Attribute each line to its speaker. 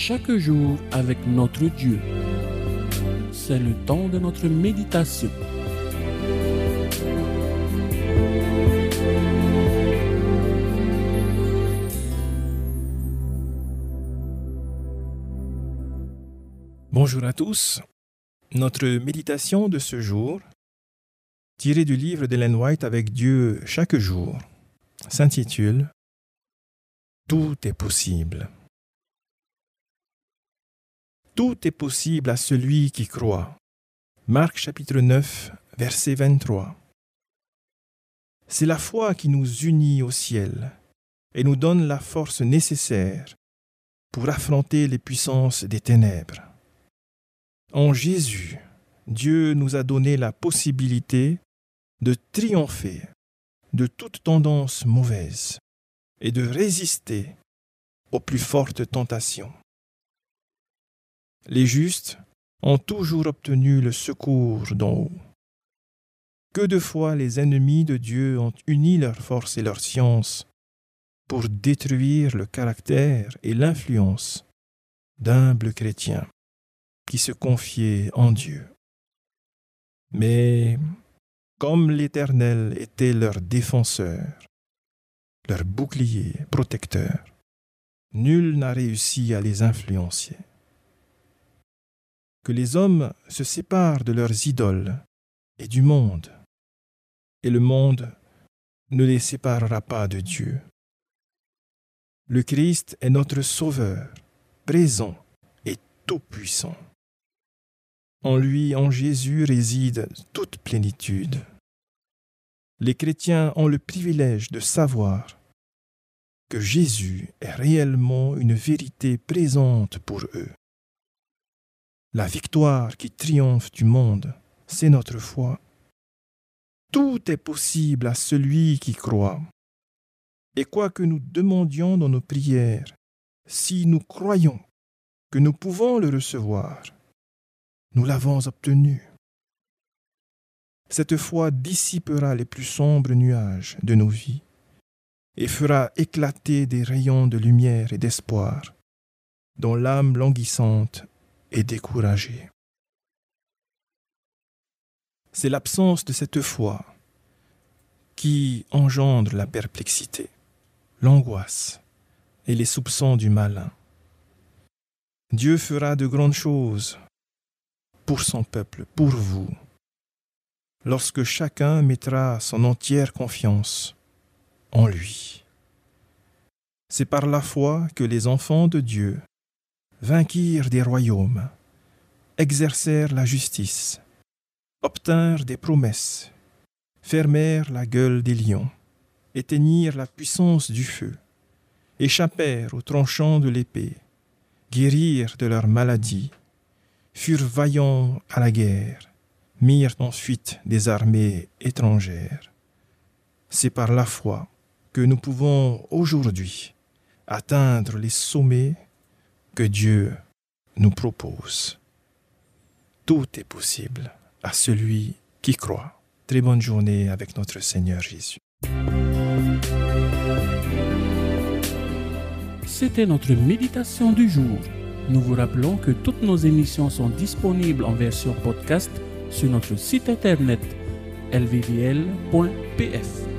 Speaker 1: chaque jour avec notre Dieu. C'est le temps de notre méditation.
Speaker 2: Bonjour à tous. Notre méditation de ce jour, tirée du livre d'Ellen White avec Dieu chaque jour, s'intitule Tout est possible. Tout est possible à celui qui croit. Marc chapitre 9, verset 23. C'est la foi qui nous unit au ciel et nous donne la force nécessaire pour affronter les puissances des ténèbres. En Jésus, Dieu nous a donné la possibilité de triompher de toute tendance mauvaise et de résister aux plus fortes tentations. Les justes ont toujours obtenu le secours d'en haut. Que de fois les ennemis de Dieu ont uni leurs forces et leur science pour détruire le caractère et l'influence d'humbles chrétiens qui se confiaient en Dieu. Mais comme l'Éternel était leur défenseur, leur bouclier protecteur, nul n'a réussi à les influencer. Que les hommes se séparent de leurs idoles et du monde, et le monde ne les séparera pas de Dieu. Le Christ est notre Sauveur, présent et tout-puissant. En lui, en Jésus, réside toute plénitude. Les chrétiens ont le privilège de savoir que Jésus est réellement une vérité présente pour eux. La victoire qui triomphe du monde, c'est notre foi. Tout est possible à celui qui croit. Et quoi que nous demandions dans nos prières, si nous croyons que nous pouvons le recevoir, nous l'avons obtenu. Cette foi dissipera les plus sombres nuages de nos vies et fera éclater des rayons de lumière et d'espoir dont l'âme languissante est découragée. C'est l'absence de cette foi qui engendre la perplexité, l'angoisse et les soupçons du malin. Dieu fera de grandes choses pour son peuple, pour vous, lorsque chacun mettra son entière confiance en lui. C'est par la foi que les enfants de Dieu vainquirent des royaumes, exercèrent la justice, obtinrent des promesses, fermèrent la gueule des lions, éteignirent la puissance du feu, échappèrent aux tranchants de l'épée, guérirent de leurs maladies, furent vaillants à la guerre, mirent en fuite des armées étrangères. C'est par la foi que nous pouvons aujourd'hui atteindre les sommets que Dieu nous propose. Tout est possible à celui qui croit. Très bonne journée avec notre Seigneur Jésus.
Speaker 1: C'était notre méditation du jour. Nous vous rappelons que toutes nos émissions sont disponibles en version podcast sur notre site internet lvdl.pf.